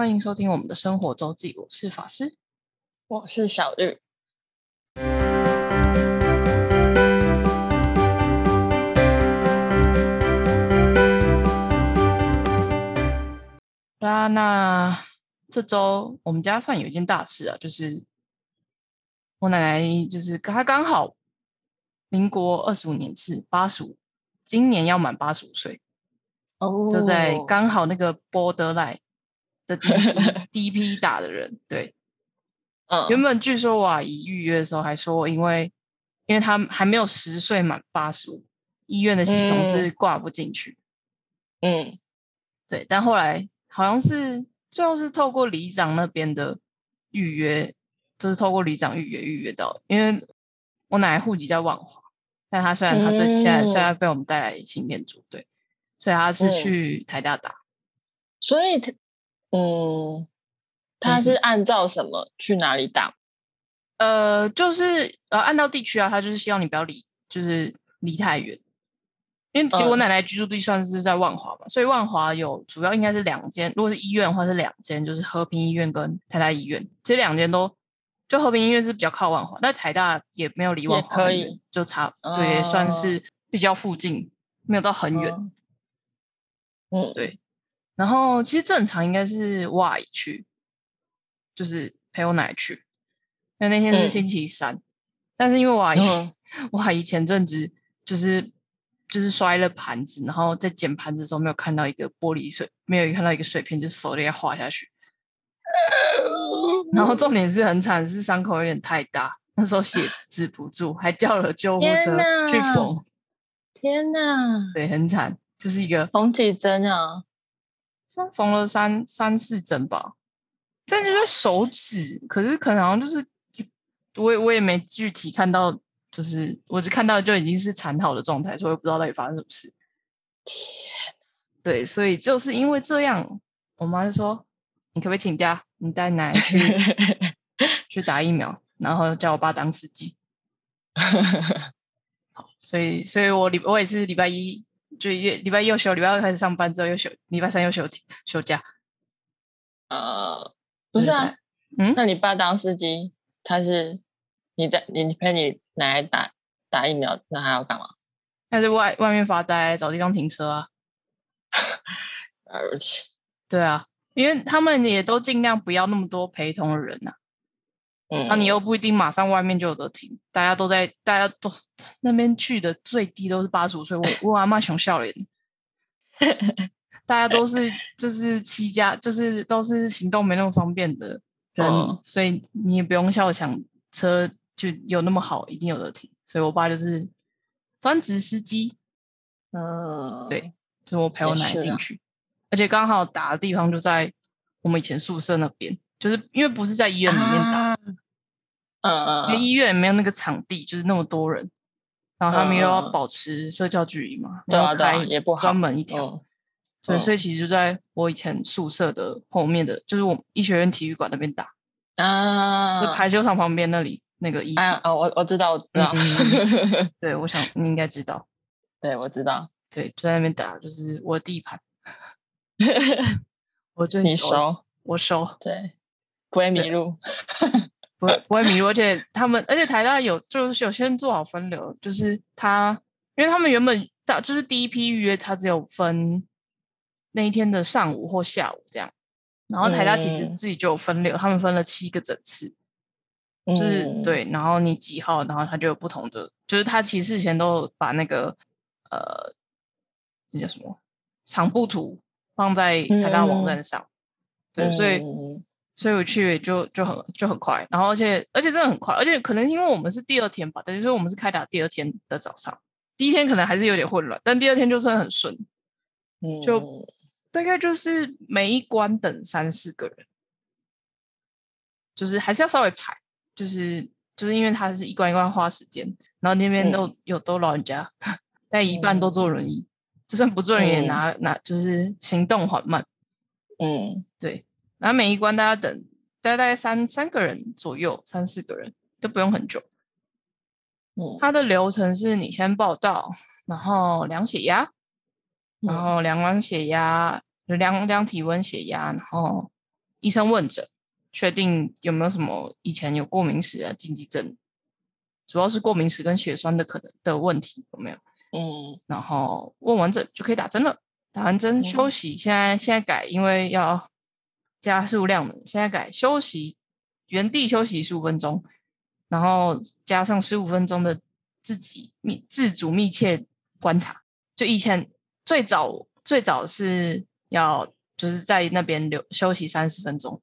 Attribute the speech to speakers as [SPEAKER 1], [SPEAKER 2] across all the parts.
[SPEAKER 1] 欢迎收听我们的生活周记，我是法师。
[SPEAKER 2] 我是小绿。
[SPEAKER 1] 好啦，那这周我们家算有一件大事啊，就是我奶奶，就是她刚好民国二十五年是八十五，今年要满八十五岁，
[SPEAKER 2] 哦
[SPEAKER 1] 就在刚好那个 borderline 的第一批第一批打的人，对。
[SPEAKER 2] 嗯
[SPEAKER 1] 原本据说我阿姨预约的时候还说，因为因为他还没有十岁满八十五，医院的系统是挂不进去。
[SPEAKER 2] 嗯
[SPEAKER 1] 对，但后来好像是最后是透过里长那边的预约，就是透过里长预约预约到，因为我奶奶户籍在万华，但她虽然她最现在现在被我们带来新店组，对，所以她是
[SPEAKER 2] 嗯
[SPEAKER 1] 去台大打。
[SPEAKER 2] 所以他嗯，他是按照什么去哪里打？
[SPEAKER 1] 呃，就是呃，按照地区啊，他就是希望你不要离，就是离太远。因为其实我
[SPEAKER 2] 嗯
[SPEAKER 1] 奶奶居住地算是在万华嘛，所以万华有主要应该是两间，如果是医院的话是两间，就是和平医院跟台大医院，其实两间都就和平医院是比较靠万华，但台大也没有离万华很远
[SPEAKER 2] 以，
[SPEAKER 1] 就差对，也算
[SPEAKER 2] 哦
[SPEAKER 1] 是比较附近，没有到很远。
[SPEAKER 2] 嗯嗯，
[SPEAKER 1] 对然后其实正常应该是我阿姨去，就是陪我奶奶去，因为那天是
[SPEAKER 2] 嗯。
[SPEAKER 1] 星期三，但是因为我阿姨，
[SPEAKER 2] 嗯
[SPEAKER 1] 我阿姨前阵子就是就是摔了盘子，然后在捡盘子的时候没有看到一个玻璃碎，没有看到一个碎片，就手就要滑下去，然后重点是很惨，是伤口有点太大，那时候血止不住，还叫了救护
[SPEAKER 2] 天
[SPEAKER 1] 车去缝，
[SPEAKER 2] 天哪，
[SPEAKER 1] 对，很惨，就是一个
[SPEAKER 2] 缝几针啊？
[SPEAKER 1] 像缝了三三四针吧，但就在手指，可是可能好像就是我也我也没具体看到，就是我只看到就已经是缠好的状态，所以我不知道到底发生什么事。对，所以就是因为这样，我妈就说：“你可不可以请假，你带奶奶去 去打疫苗，然后叫我爸当司机。”所以，所以我礼我也是礼拜一就礼礼拜一又休，礼拜二开始上班之后又休，礼拜三又休休假。
[SPEAKER 2] 呃，不是啊，
[SPEAKER 1] 嗯
[SPEAKER 2] 那你爸当司机，他是你在你陪你奶奶打打疫苗，那还要干嘛？
[SPEAKER 1] 他在外外面发呆，找地方停车啊。
[SPEAKER 2] 而且，
[SPEAKER 1] 对啊，因为他们也都尽量不要那么多陪同的人呐、
[SPEAKER 2] 嗯，
[SPEAKER 1] 那、你又不一定马上外面就有得停，大家都在，大家都那边去的最低都是八十五岁，我 我阿妈熊笑脸，大家都是就是七家，就是都是行动没那么方便的人，
[SPEAKER 2] 嗯。
[SPEAKER 1] 所以你也不用笑想车就有那么好，一定有得停。所以我爸就是专职司机，
[SPEAKER 2] 嗯，
[SPEAKER 1] 对。就我陪我奶进去，而且刚好打的地方就在我们以前宿舍那边，就是因为不是在医院里面打，
[SPEAKER 2] 啊嗯嗯
[SPEAKER 1] 因为医院也没有那个场地，就是那么多人，然后他们又要保持社交距离嘛，
[SPEAKER 2] 对啊对啊
[SPEAKER 1] 然后开
[SPEAKER 2] 也不好
[SPEAKER 1] 专门一条，
[SPEAKER 2] 嗯
[SPEAKER 1] 对，
[SPEAKER 2] 嗯
[SPEAKER 1] 所以其实就在我以前宿舍的后面的，就是我们医学院体育馆那边打，
[SPEAKER 2] 啊，
[SPEAKER 1] 就排球场旁边那里那个遗体，
[SPEAKER 2] 啊啊，我我知道，我知道，
[SPEAKER 1] 嗯 对，我想你应该知道，
[SPEAKER 2] 对，我知道，
[SPEAKER 1] 对，就在那边打，就是我的地盘，我最
[SPEAKER 2] 你
[SPEAKER 1] 熟，
[SPEAKER 2] 熟，
[SPEAKER 1] 我熟。
[SPEAKER 2] 对，不会迷路，
[SPEAKER 1] 不会不会迷路，而且他们，而且台大有就是有先做好分流，就是他，因为他们原本大就是第一批预约，他只有分那一天的上午或下午这样，然后台大其实
[SPEAKER 2] 嗯。
[SPEAKER 1] 自己就有分流，他们分了七个整次，就是、
[SPEAKER 2] 嗯，
[SPEAKER 1] 对，然后你几号，然后他就有不同的，就是他其实事前都有把那个呃，那叫什么场部图放在台大网站上，对，所以。
[SPEAKER 2] 嗯
[SPEAKER 1] 所以我去就就很就很快，然后而且而且真的很快，而且可能因为我们是第二天吧，等于说我们是开打第二天的早上，第一天可能还是有点混乱，但第二天就真的很顺，
[SPEAKER 2] 嗯。
[SPEAKER 1] 就大概就是每一关等三四个人，就是还是要稍微排，就是就是因为他是一关一关花时间，然后那边都、有都老人家，但一半都坐轮椅，就算不坐轮椅拿拿就是行动缓慢。
[SPEAKER 2] 嗯。
[SPEAKER 1] 对，然后每一关大家等大概三三个人左右，三四个人都不用很久。
[SPEAKER 2] 嗯
[SPEAKER 1] 它的流程是你先报到，然后量血压，然
[SPEAKER 2] 嗯
[SPEAKER 1] 后量完血压，就量量体温、血压，然后医生问诊，确定有没有什么以前有过敏史啊、禁忌症，主要是过敏史跟血栓的可能的问题有没有？
[SPEAKER 2] 嗯
[SPEAKER 1] 然后问完诊就可以打针了。打完针
[SPEAKER 2] 嗯
[SPEAKER 1] 休息，现在现在改，因为要加数量了，现在改休息，原地休息十五分钟，然后加上十五分钟的自己密自主密切观察。就以前最早最早是要就是在那边留休息三十分钟，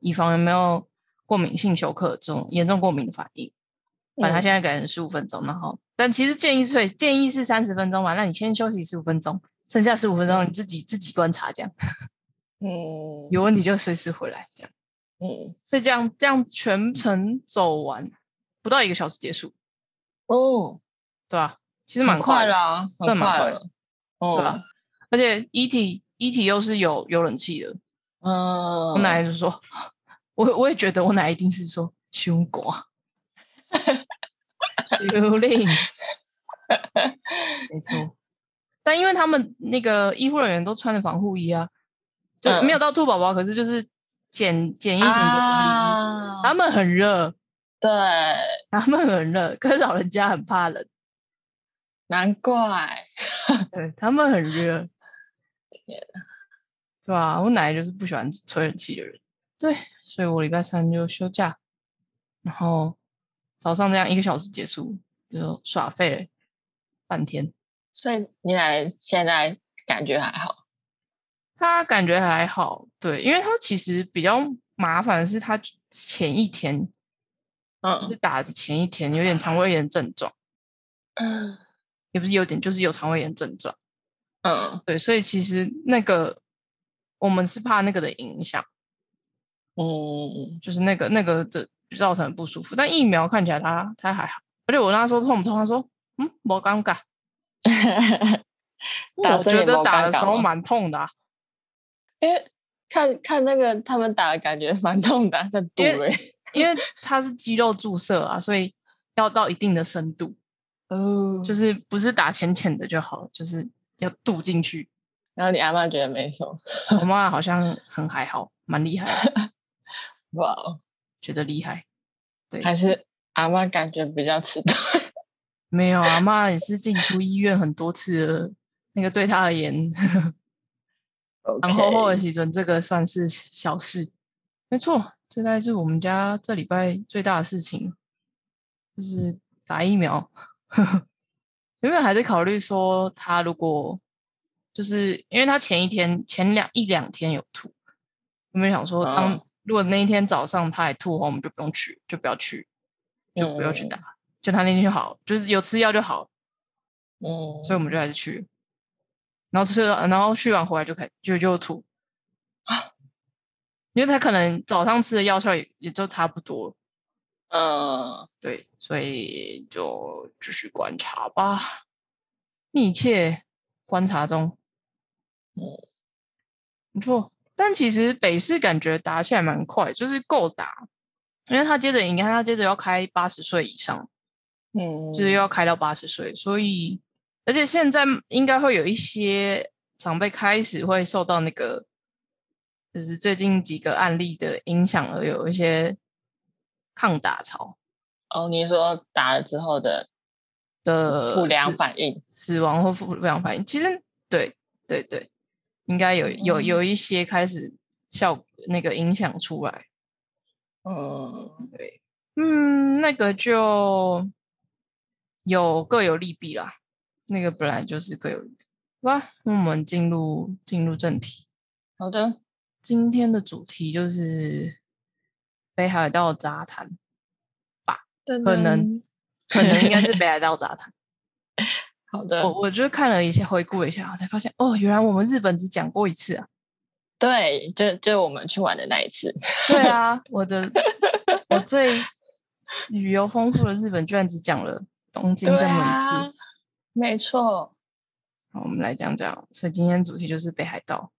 [SPEAKER 1] 以防有没有过敏性休克这种严重过敏的反应。反正他
[SPEAKER 2] 嗯
[SPEAKER 1] 现在改成十五分钟，然后但其实建议是建议是三十分钟嘛，那你先休息十五分钟，剩下十五分钟你自己自己观察，这样
[SPEAKER 2] 嗯
[SPEAKER 1] 有问题就随时回来，这样。
[SPEAKER 2] 嗯
[SPEAKER 1] 所以这样这样全程走完不到一个小时结束，
[SPEAKER 2] 哦，
[SPEAKER 1] 对吧？其实
[SPEAKER 2] 很
[SPEAKER 1] 蛮，
[SPEAKER 2] 快啦，
[SPEAKER 1] 真蛮快的
[SPEAKER 2] 了，
[SPEAKER 1] 对吧
[SPEAKER 2] 哦，？
[SPEAKER 1] 而且一体一体又是有有冷气的，
[SPEAKER 2] 嗯，
[SPEAKER 1] 我奶奶就说，我我也觉得我奶奶一定是说胸寡，修令，没错。但因为他们那个医护人员都穿着防护衣啊，没有到兔宝宝，可是就是简简易型的他们很热，
[SPEAKER 2] 对，
[SPEAKER 1] 他们很热，可是老人家很怕冷，
[SPEAKER 2] 难怪，
[SPEAKER 1] 对他们很热，
[SPEAKER 2] 天
[SPEAKER 1] 对吧？我奶奶就是不喜欢吹冷气的人，对，所以我礼拜三就休假，然后早上这样一个小时结束，就耍废了半天。
[SPEAKER 2] 所以你奶奶现在感觉还好，
[SPEAKER 1] 他感觉还好，对，因为他其实比较麻烦的是，他前一天
[SPEAKER 2] 嗯
[SPEAKER 1] 就是。打的前一天有点肠胃炎症状，
[SPEAKER 2] 嗯。
[SPEAKER 1] 也不是有点，就是有肠胃炎症状，
[SPEAKER 2] 嗯。
[SPEAKER 1] 对，所以其实那个我们是怕那个的影响，
[SPEAKER 2] 嗯，
[SPEAKER 1] 就是那个那个的造成不舒服，但疫苗看起来他他还好，而且我跟他说痛不痛，他说嗯，没尴尬，我觉得
[SPEAKER 2] 打
[SPEAKER 1] 的时候蛮痛的、啊，
[SPEAKER 2] 因为看看那个他们打的感觉蛮痛的啊，在肚
[SPEAKER 1] 因
[SPEAKER 2] 欸
[SPEAKER 1] 因为它是肌肉注射啊，所以要到一定的深度。
[SPEAKER 2] 哦，
[SPEAKER 1] 就是不是打浅浅的就好，就是要渡进去。
[SPEAKER 2] 然后你阿妈觉得没什么，
[SPEAKER 1] 我妈好像很还好，蛮厉害的，
[SPEAKER 2] 哇哦，
[SPEAKER 1] 觉得厉害。对，
[SPEAKER 2] 还是阿妈感觉比较迟钝，
[SPEAKER 1] 没有阿，妈也是进出医院很多次了，那个对她而言，然后后的
[SPEAKER 2] OK
[SPEAKER 1] 喜准这个算是小事。没错，这大概是我们家这礼拜最大的事情，就是打疫苗。原本还在考虑说，他如果就是因为他前一天前两一两天有吐，有没有想说，当、
[SPEAKER 2] 嗯
[SPEAKER 1] 如果那一天早上他还吐的话，我们就不用去，就不要去，就不要去
[SPEAKER 2] 嗯
[SPEAKER 1] 打，就他那天就好，就是有吃药就好，
[SPEAKER 2] 嗯，
[SPEAKER 1] 所以我们就还是去了。然后吃了，然后去完回来就开就就吐，因为他可能早上吃的药效也也就差不多，
[SPEAKER 2] 嗯
[SPEAKER 1] 对，所以就继续观察吧，密切观察中。
[SPEAKER 2] 嗯，
[SPEAKER 1] 不错。但其实北市感觉打起来蛮快，就是够打，因为他接着你看他接着要开八十岁以上，
[SPEAKER 2] 嗯，
[SPEAKER 1] 就是又要开到八十岁，所以而且现在应该会有一些长辈开始会受到那个，就是最近几个案例的影响而有一些抗打潮
[SPEAKER 2] 哦，你说打了之后的
[SPEAKER 1] 的
[SPEAKER 2] 不良反应，
[SPEAKER 1] 死亡或不良反应，其实对对对，应该有有有
[SPEAKER 2] 嗯
[SPEAKER 1] 一些开始效那个影响出来。
[SPEAKER 2] 嗯
[SPEAKER 1] 对，嗯，那个就有各有利弊啦。那个本来就是各有利弊。好吧，那我们进入进入正题。
[SPEAKER 2] 好的，
[SPEAKER 1] 今天的主题就是北海道杂谈吧，可能可能应该是 北海道杂谈。
[SPEAKER 2] 好的，
[SPEAKER 1] 我我就看了一下，回顾了一下，我才发现哦，原来我们日本只讲过一次啊。
[SPEAKER 2] 对，就就我们去玩的那一次，
[SPEAKER 1] 对啊，我的我最旅游丰富的日本居然只讲了东京这么一
[SPEAKER 2] 啊
[SPEAKER 1] 次。
[SPEAKER 2] 没错，
[SPEAKER 1] 好，我们来讲讲，所以今天主题就是北海道。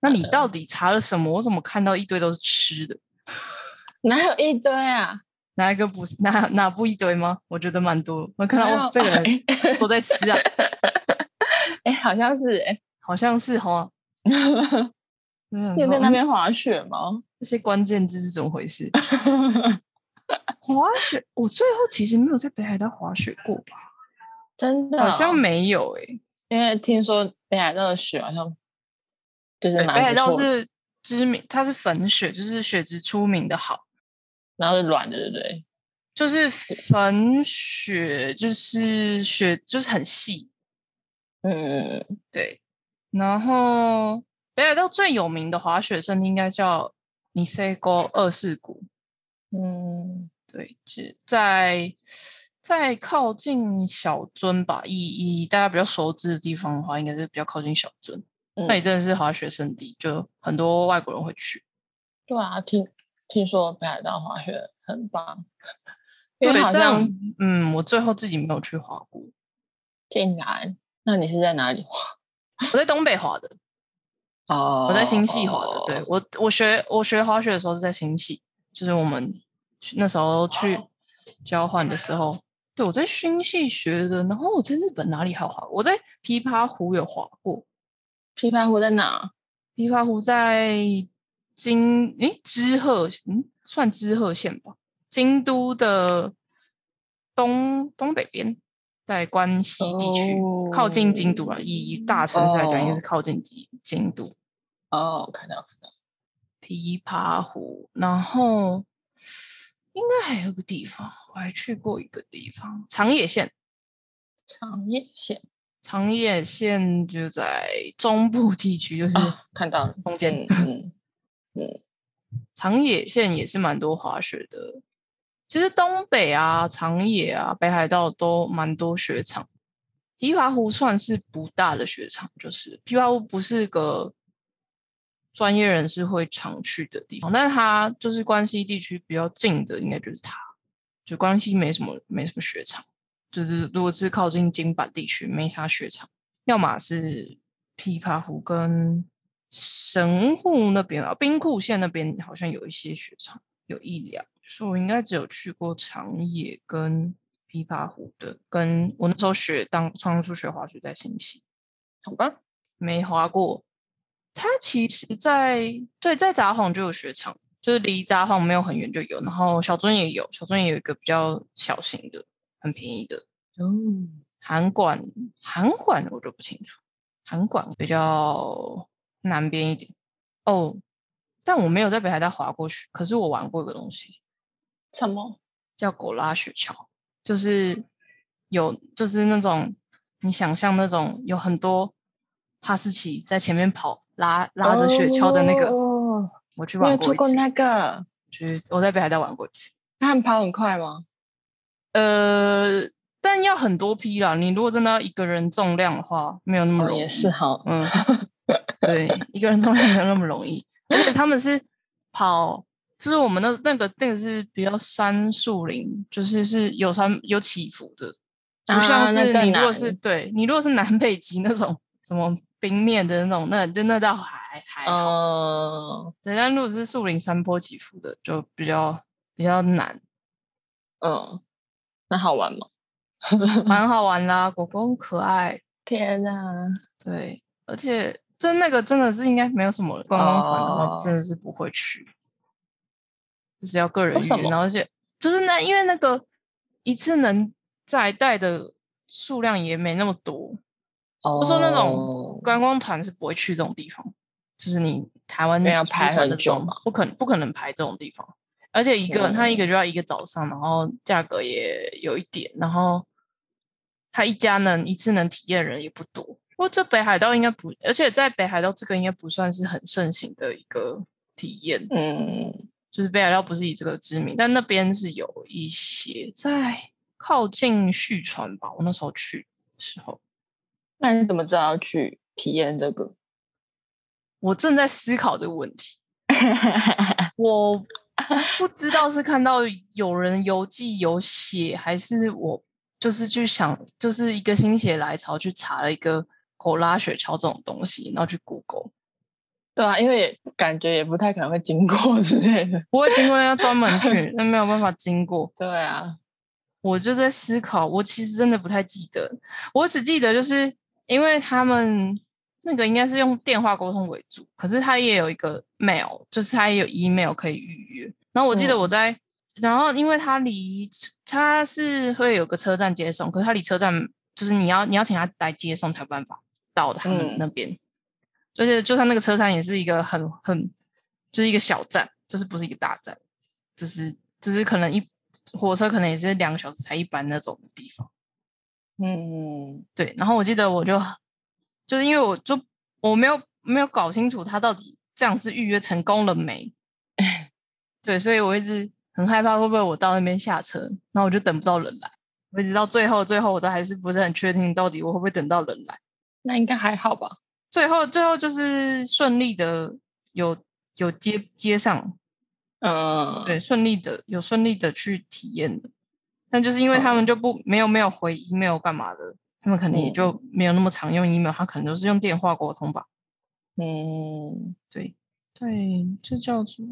[SPEAKER 1] 那你到底查了什么？我怎么看到一堆都是吃的？
[SPEAKER 2] 哪有一堆啊？
[SPEAKER 1] 哪一个不是？哪哪不一堆吗？我觉得蛮多。我看到
[SPEAKER 2] 哪有
[SPEAKER 1] 哦，这个人都在吃啊，
[SPEAKER 2] 哎，好像是哎，
[SPEAKER 1] 好像是哈。
[SPEAKER 2] 你有在那边滑雪吗？
[SPEAKER 1] 这些关键字是怎么回事？滑雪，我最后其实没有在北海道滑雪过吧？
[SPEAKER 2] 真的哦、
[SPEAKER 1] 好像没有诶、
[SPEAKER 2] 因为听说北海道的雪好像就是
[SPEAKER 1] 北北海道是知名，它是粉雪，就是雪质出名的好，
[SPEAKER 2] 然后是软的，对不对？
[SPEAKER 1] 就是粉雪，就是雪就是很细，
[SPEAKER 2] 嗯，
[SPEAKER 1] 对。然后北海道最有名的滑雪胜地应该叫尼塞沟二世谷，
[SPEAKER 2] 嗯，
[SPEAKER 1] 对，是在在靠近小樽吧。以以大家比较熟知的地方的话，应该是比较靠近小樽。
[SPEAKER 2] 嗯
[SPEAKER 1] 那里真的是滑雪圣地，就很多外国人会去。
[SPEAKER 2] 对啊，听听说北海道滑雪很棒，因
[SPEAKER 1] 对，
[SPEAKER 2] 为好像
[SPEAKER 1] 但嗯，我最后自己没有去滑过，
[SPEAKER 2] 竟然，那你是在哪里滑？
[SPEAKER 1] 我在东北滑的，
[SPEAKER 2] 哦
[SPEAKER 1] 我在新系滑的。对我，我学我学滑雪的时候是在新系，就是我们那时候去交换的时候，对我在熏系学的。然后我在日本哪里还有滑？我在琵琶湖有滑过，
[SPEAKER 2] 琵琶湖在哪？
[SPEAKER 1] 琵琶湖在京诶知鹤嗯算知鹤县吧，京都的东东北边，在关西地区、靠近京都了。以大城市来讲，应该是
[SPEAKER 2] 哦
[SPEAKER 1] 靠近京京都。
[SPEAKER 2] 哦，看到看到，
[SPEAKER 1] 琵琶湖，然后应该还有个地方，我还去过一个地方，长野县。
[SPEAKER 2] 长野县
[SPEAKER 1] 长野县就在中部地区，就是
[SPEAKER 2] 啊，看到了，
[SPEAKER 1] 中间。
[SPEAKER 2] 嗯嗯
[SPEAKER 1] 长野县也是蛮多滑雪的。其实东北啊、长野啊、北海道都蛮多雪场。琵琶湖算是不大的雪场，就是琵琶湖不是个专业人士会常去的地方，但是它就是关西地区比较近的，应该就是它。就关西没什么没什么雪场，就是如果是靠近京阪地区没啥雪场，要么是琵琶湖跟神户那边啊，兵库县那边好像有一些雪场，有一两，所以我应该只有去过长野跟琵琶湖的，跟我那时候学当当初学滑雪在新系，
[SPEAKER 2] 好吧，
[SPEAKER 1] 没滑过。它其实在对在札幌就有雪场，就是离札幌没有很远就有，然后小樽也有，小樽也有一个比较小型的，很便宜的。
[SPEAKER 2] 哦，
[SPEAKER 1] 韩馆，韩馆我就不清楚，韩馆比较南边一点哦。但我没有在北海道滑过雪，可是我玩过一个东西，
[SPEAKER 2] 什么？
[SPEAKER 1] 叫狗拉雪橇，就是有就是那种你想象那种有很多哈士奇在前面跑，拉拉着雪橇的那个，
[SPEAKER 2] 哦，
[SPEAKER 1] 我去玩过一次。
[SPEAKER 2] 做过那个，
[SPEAKER 1] 去我在北海道玩过一次，
[SPEAKER 2] 他们跑很快吗？
[SPEAKER 1] 呃，但要很多批啦。你如果真的要一个人重量的话，没有那么
[SPEAKER 2] 哦，
[SPEAKER 1] 容易。
[SPEAKER 2] 也是哈，
[SPEAKER 1] 嗯，对，一个人重量没有那么容易，而且他们是跑，就是我们那那个那个是比较山树林，就是是有山有起伏的，不像是你如果是
[SPEAKER 2] 难
[SPEAKER 1] 对你如果是南北极那种什么冰面的那种，那就那倒还还好，
[SPEAKER 2] 嗯
[SPEAKER 1] 对，但如果是树林山坡起伏的，就比较比较难，
[SPEAKER 2] 嗯，那好玩吗？
[SPEAKER 1] 蛮好玩啦，狗狗很可爱，
[SPEAKER 2] 天哪，
[SPEAKER 1] 对，而且真那个真的是应该没有什么观光团的话，
[SPEAKER 2] 哦。
[SPEAKER 1] 真的是不会去，就是要个人预约，然后而且就是那因为那个一次能载带的数量也没那么多。
[SPEAKER 2] 我
[SPEAKER 1] 我说那种观光团是不会去这种地方，就是你台湾
[SPEAKER 2] 要排很久嘛
[SPEAKER 1] 不可能不可能排这种地方，而且一个他一个就要一个早上，然后价格也有一点，然后他一家能一次能体验的人也不多。不过这北海道应该不，而且在北海道这个应该不算是很盛行的一个体验，
[SPEAKER 2] 嗯，
[SPEAKER 1] 就是北海道不是以这个知名，但那边是有一些在靠近旭川吧，我那时候去的时候。
[SPEAKER 2] 那你怎么知道要去体验这个？
[SPEAKER 1] 我正在思考这个问题，我不知道是看到有人游记有写，还是我就是去想，就是一个心血来潮去查了一个狗拉雪橇这种东西，然后去 Google，
[SPEAKER 2] 对啊，因为感觉也不太可能会经过之类的。
[SPEAKER 1] 不会经过要专门去，那没有办法经过。
[SPEAKER 2] 对啊，
[SPEAKER 1] 我就在思考，我其实真的不太记得，我只记得就是因为他们那个应该是用电话沟通为主，可是他也有一个 mail，就是他也有 email 可以预约。然后我记得
[SPEAKER 2] 嗯
[SPEAKER 1] 我在，然后因为他离他是会有个车站接送，可是他离车站就是你要你要请他来接送才有办法到他们
[SPEAKER 2] 嗯
[SPEAKER 1] 那边。而且就算那个车站也是一个很很就是一个小站，就是不是一个大站，就是就是可能一火车可能也是两个小时才一班那种的地方。
[SPEAKER 2] 嗯，
[SPEAKER 1] 对，然后我记得我就就是因为我就我没有没有搞清楚他到底这样是预约成功了没，对，所以我一直很害怕会不会我到那边下车，然后我就等不到人来，我一直到最后最后我都还是不是很确定到底我会不会等到人来，
[SPEAKER 2] 那应该还好吧？
[SPEAKER 1] 最后最后就是顺利的有有接接上，
[SPEAKER 2] 嗯，
[SPEAKER 1] 对，顺利的有顺利的去体验的，但就是因为他们就不没有没有回 email 干嘛的，他们可能也就没有那么常用 email，他可能都是用电话沟通吧。
[SPEAKER 2] 嗯，
[SPEAKER 1] 对对，这叫做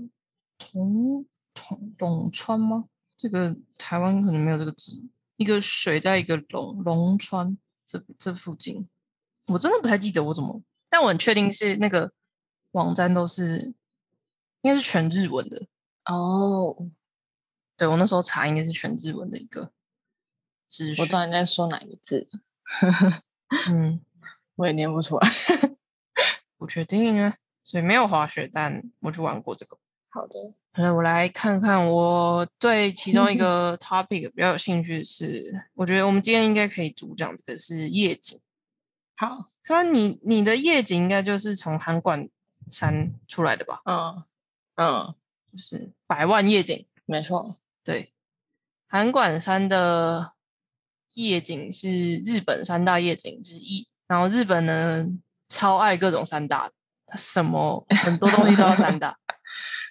[SPEAKER 1] 铜铜陇川吗？这个台湾可能没有这个字，一个水在一个龙龙川这这附近，我真的不太记得我怎么，但我很确定是那个网站都是应该是全日文的。
[SPEAKER 2] 哦，
[SPEAKER 1] 对我那时候查应该是全日文的一个资讯
[SPEAKER 2] 我知。道你在说哪个字，
[SPEAKER 1] 嗯，
[SPEAKER 2] 我也念不出来。
[SPEAKER 1] 不确定啊，所以没有滑雪，但我去玩过这个。
[SPEAKER 2] 好的，
[SPEAKER 1] 那我来看看，我对其中一个 topic 比较有兴趣的是，我觉得我们今天应该可以主讲这个是夜景。
[SPEAKER 2] 好，
[SPEAKER 1] 看来你你的夜景应该就是从函馆山出来的吧？
[SPEAKER 2] 嗯嗯，
[SPEAKER 1] 就是百万夜景。
[SPEAKER 2] 没错，
[SPEAKER 1] 对，函馆山的夜景是日本三大夜景之一。然后日本呢，超爱各种三大的，它什么很多东西都要三大。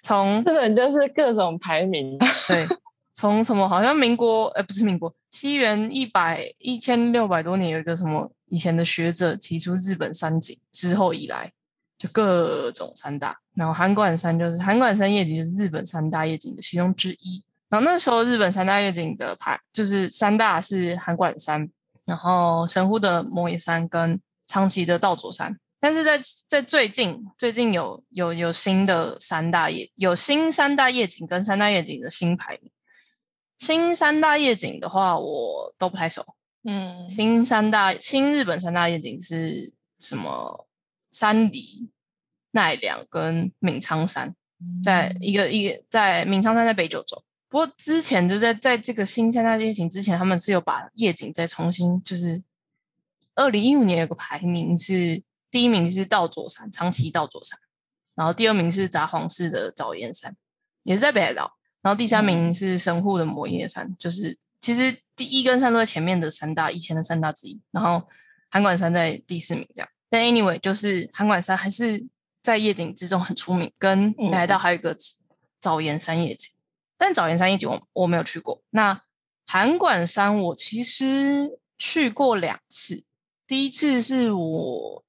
[SPEAKER 1] 从
[SPEAKER 2] 日本就是各种排名，
[SPEAKER 1] 对，从什么好像民国，呃，不是民国，西元一百一千六百多年有一个什么以前的学者提出日本三景之后以来，就各种三大，然后函馆山就是函馆山夜景就是日本三大夜景的其中之一。然后那时候日本三大夜景的排就是三大是函馆山，然后神户的摩野山跟长崎的道佐山。但是在在最近最近有有有新的三大夜有新三大夜景跟三大夜景的新排名。新三大夜景的话，我都不太熟。
[SPEAKER 2] 嗯
[SPEAKER 1] 新三大新日本三大夜景是什么？山梨、奈良跟闵苍山，在一个一个在闵苍山在北九州。不过之前就在在这个新三大夜景之前，他们是有把夜景再重新就是，二零一五年有个排名是第一名是道佐山，长崎道佐山，然后第二名是札幌市的早岩山，也是在北海道，然后第三名是神户的摩耶山，就是其实第一跟三都在前面的三大以前的三大之一，然后函馆山在第四名这样。但 anyway，就是函馆山还是在夜景之中很出名，跟北海道还有一个早岩山夜景。但早岩山夜景我我没有去过。那函馆山我其实去过两次，第一次是我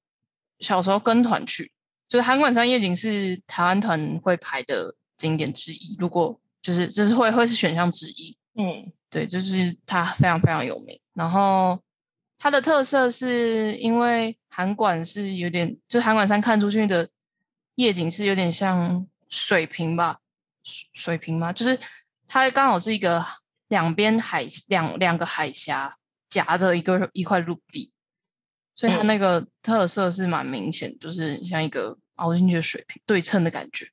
[SPEAKER 1] 小时候跟团去，就是函馆山夜景是台湾团会排的景点之一，如果就是就是会会是选项之一。
[SPEAKER 2] 嗯
[SPEAKER 1] 对，就是它非常非常有名。然后它的特色是因为函馆是有点，就函馆山看出去的夜景是有点像水平吧，水水平吗？就是它刚好是一个两边海两两个海峡夹着一个一块陆地，所以它
[SPEAKER 2] 嗯
[SPEAKER 1] 那个特色是蛮明显，就是像一个凹进去的水平对称的感觉。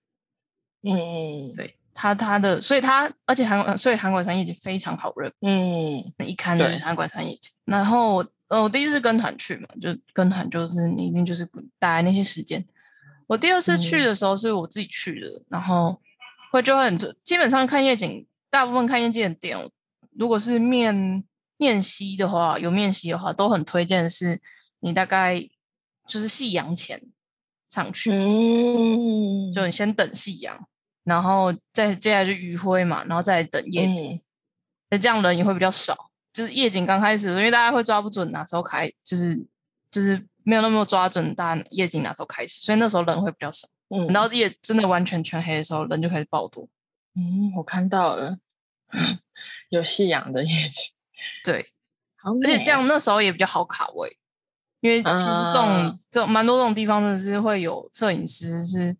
[SPEAKER 2] 嗯嗯
[SPEAKER 1] 对它它的，所以它而且韩所以韩国山夜景非常好认。
[SPEAKER 2] 嗯
[SPEAKER 1] 那一看就是
[SPEAKER 2] 对
[SPEAKER 1] 函馆山夜景。然后我呃，我第一次跟团去嘛，就跟团就是你一定就是大概那些时间。我第二次去
[SPEAKER 2] 嗯
[SPEAKER 1] 的时候是我自己去的，然后会就会很基本上看夜景，大部分看夜景的点，如果是面面西的话，有面西的话，都很推荐是你大概就是夕阳前上去，
[SPEAKER 2] 嗯，
[SPEAKER 1] 就你先等夕阳，然后再接下来就余晖嘛，然后再等夜景。
[SPEAKER 2] 嗯
[SPEAKER 1] 那这样人也会比较少。就是夜景刚开始因为大家会抓不准哪时候开，就是就是没有那么抓准大家夜景哪时候开始，所以那时候人会比较少。
[SPEAKER 2] 嗯
[SPEAKER 1] 等到夜真的完全全黑的时候，人就开始爆多。
[SPEAKER 2] 嗯，我看到了，有夕阳的夜景，
[SPEAKER 1] 对，
[SPEAKER 2] 好
[SPEAKER 1] 而且这样那时候也比较好卡位，因为其实这种、
[SPEAKER 2] 啊
[SPEAKER 1] 这种蛮多这种地方真的是会有摄影师是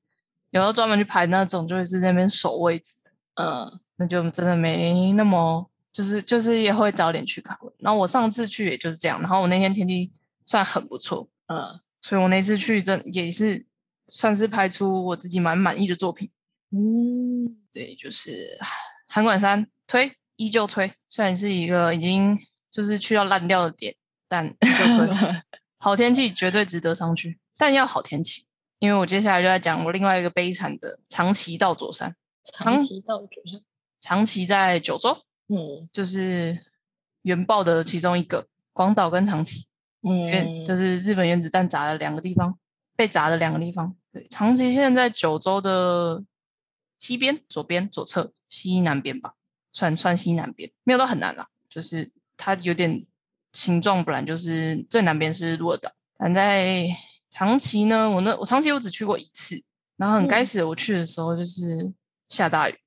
[SPEAKER 1] 有的专门去拍那种，就会是在那边守位置的，
[SPEAKER 2] 嗯。
[SPEAKER 1] 那就真的没那么就是就是也会早点去卡位。然后我上次去也就是这样，然后我那天天气算很不错，
[SPEAKER 2] 嗯。
[SPEAKER 1] 所以我那次去真也是算是拍出我自己蛮满意的作品。
[SPEAKER 2] 嗯，
[SPEAKER 1] 对，就是 韩馆山推，依旧推。虽然是一个已经就是去到烂掉的点，但依旧推。好天气绝对值得上去，但要好天气。因为我接下来就在讲我另外一个悲惨的长崎到佐山，
[SPEAKER 2] 长崎到佐山，
[SPEAKER 1] 长崎在九州，
[SPEAKER 2] 嗯
[SPEAKER 1] 就是原爆的其中一个，广岛跟长崎，原
[SPEAKER 2] 嗯，
[SPEAKER 1] 就是日本原子弹砸了两个地方，被砸的两个地方。对，长崎现在在九州的西边、左边、左侧、西南边吧，算算西南边，没有到很难啦，就是它有点形状，不然就是最南边是鹿儿岛，但在长崎呢，我那我长崎我只去过一次，然后很该
[SPEAKER 2] 嗯
[SPEAKER 1] 死，我去的时候就是下大雨，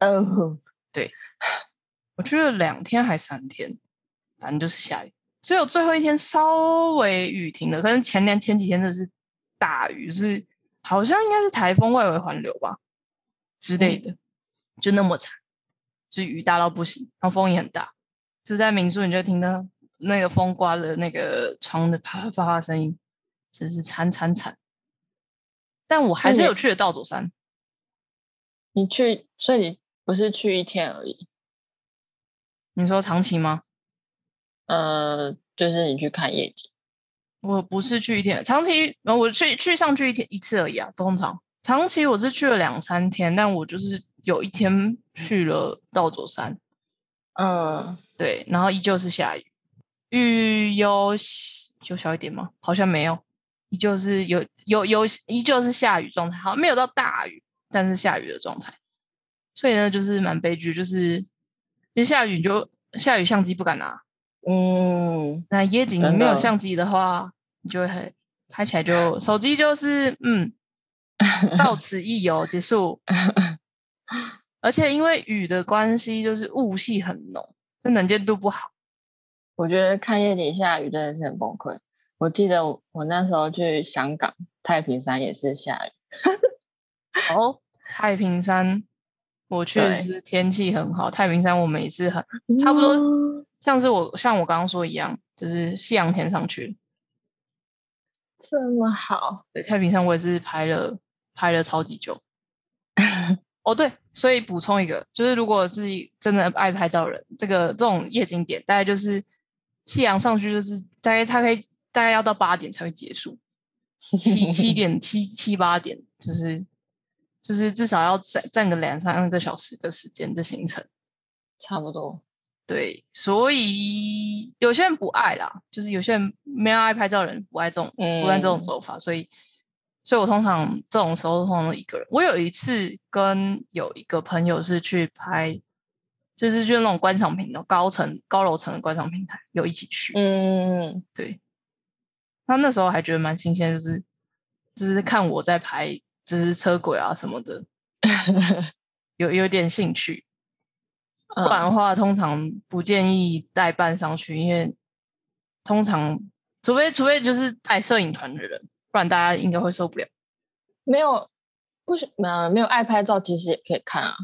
[SPEAKER 2] 哦，
[SPEAKER 1] 我去了两天还三天，反正就是下雨。只有最后一天稍微雨停了，可是前年前几天真的是大雨，是好像应该是台风外围环流吧之类的，就那么惨，就雨大到不行，然后风也很大，就在民宿你就听到那个风刮的那个窗的啪啪啪啪声音，真是惨惨惨。但我还是有去了道佐山，
[SPEAKER 2] 你去，所以你不是去一天而已，
[SPEAKER 1] 你说长期吗？
[SPEAKER 2] 呃，就是你去看夜景，
[SPEAKER 1] 我不是去一天，长期呃我去去上去一天一次而已啊。通常长期我是去了两三天，但我就是有一天去了道佐山，
[SPEAKER 2] 嗯，
[SPEAKER 1] 对，然后依旧是下雨，雨有小有小一点吗？好像没有，依旧是有有有依旧是下雨状态，好像没有到大雨，但是下雨的状态。所以呢，就是蛮悲剧，就是因为下雨你就下雨相机不敢拿，
[SPEAKER 2] 嗯，
[SPEAKER 1] 那夜景你没有相机的话，你就会很拍起来就手机就是嗯，到此一游结束。而且因为雨的关系，就是雾气很浓，就能见度不好。
[SPEAKER 2] 我觉得看夜景下雨真的是很崩溃。我记得我我那时候去香港太平山也是下雨，
[SPEAKER 1] 哦，太平山我确
[SPEAKER 2] 对
[SPEAKER 1] 实天气很好，太平山我们也是很差不多，
[SPEAKER 2] 嗯
[SPEAKER 1] 像是我像我刚刚说一样，就是夕阳天上去。
[SPEAKER 2] 这么好，
[SPEAKER 1] 对，太平山我也是拍了拍了超级久。哦，对，所以补充一个，就是如果是真的爱拍照的人，这个这种夜景点，大概就是夕阳上去，就是大概它可以大概要到八点才会结束，七七点七七八点，就是就是至少要占占个两三个小时的时间的行程。
[SPEAKER 2] 差不多。
[SPEAKER 1] 对，所以有些人不爱啦，就是有些人没有爱拍照的人不爱这种不爱这种
[SPEAKER 2] 嗯
[SPEAKER 1] 走法，所以，所以我通常这种时候通常都一个人。我有一次跟有一个朋友是去拍，就是去那种观赏平的，高层高楼层的观赏平台，有一起去。
[SPEAKER 2] 嗯，
[SPEAKER 1] 对，他那时候还觉得蛮新鲜，就是就是看我在拍，就是车轨啊什么的，有有点兴趣。不然的
[SPEAKER 2] 嗯
[SPEAKER 1] 话，通常不建议带伴上去，因为通常除非除非就是带摄影团的人，不然大家应该会受不了。
[SPEAKER 2] 没有不是呃没有爱拍照，其实也可以看啊。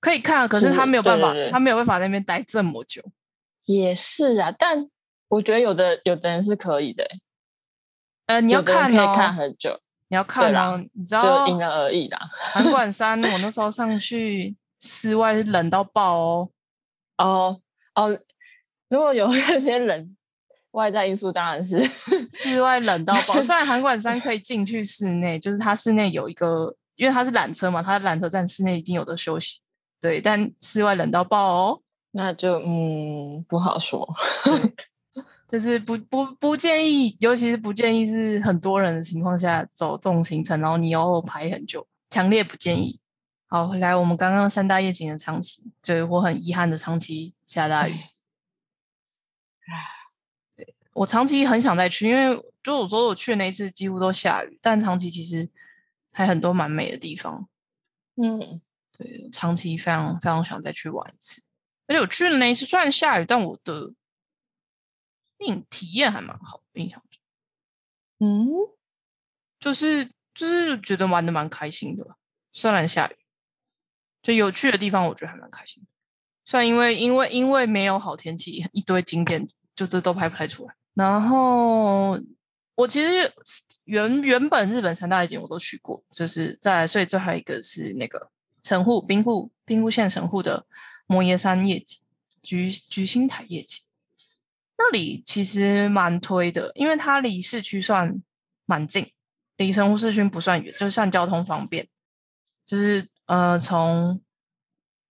[SPEAKER 1] 可以看啊，可是
[SPEAKER 2] 是
[SPEAKER 1] 他没有办法，
[SPEAKER 2] 对对对
[SPEAKER 1] 他没有办法在那边待这么久。
[SPEAKER 2] 也是啊，但我觉得有的有的人是可以的欸，
[SPEAKER 1] 呃，你要看哦，
[SPEAKER 2] 可以看很久，
[SPEAKER 1] 你要看
[SPEAKER 2] 啦
[SPEAKER 1] 哦，你知
[SPEAKER 2] 就
[SPEAKER 1] 道
[SPEAKER 2] 因人而异啦。
[SPEAKER 1] 韩馆 山，我那时候上去室外是冷到爆哦。
[SPEAKER 2] 哦哦，如果有那些人，外在因素当然是
[SPEAKER 1] 室外冷到爆。虽然韩馆山可以进去室内，就是它室内有一个，因为它是缆车嘛，它缆车站室内一定有的休息。对，但室外冷到爆哦，
[SPEAKER 2] 那就嗯不好说。
[SPEAKER 1] 就是不不不建议，尤其是不建议是很多人的情况下走这种行程，然后你要排很久，强烈不建议。好，回来我们刚刚三大夜景的长崎，对我很遗憾的长崎下大雨。对我长期很想再去，因为就我说我去的那一次几乎都下雨，但长崎其实还很多蛮美的地方。
[SPEAKER 2] 嗯，
[SPEAKER 1] 对，长期非常非常想再去玩一次。而且我去的那一次虽然下雨，但我的印体验还蛮好，印象中
[SPEAKER 2] 嗯，
[SPEAKER 1] 就是就是觉得玩的蛮开心的，虽然下雨，就有趣的地方我觉得还蛮开心的。虽然因为因为因为没有好天气，一堆景点就是都拍不太出来。然后我其实原原本日本三大夜景我都去过，就是再来，所以最后一个是那个神户兵库兵库县神户的摩耶山夜景，菊菊星台夜景。那里其实蛮推的，因为它离市区算蛮近，离神户市区不算远，就算交通方便，就是呃从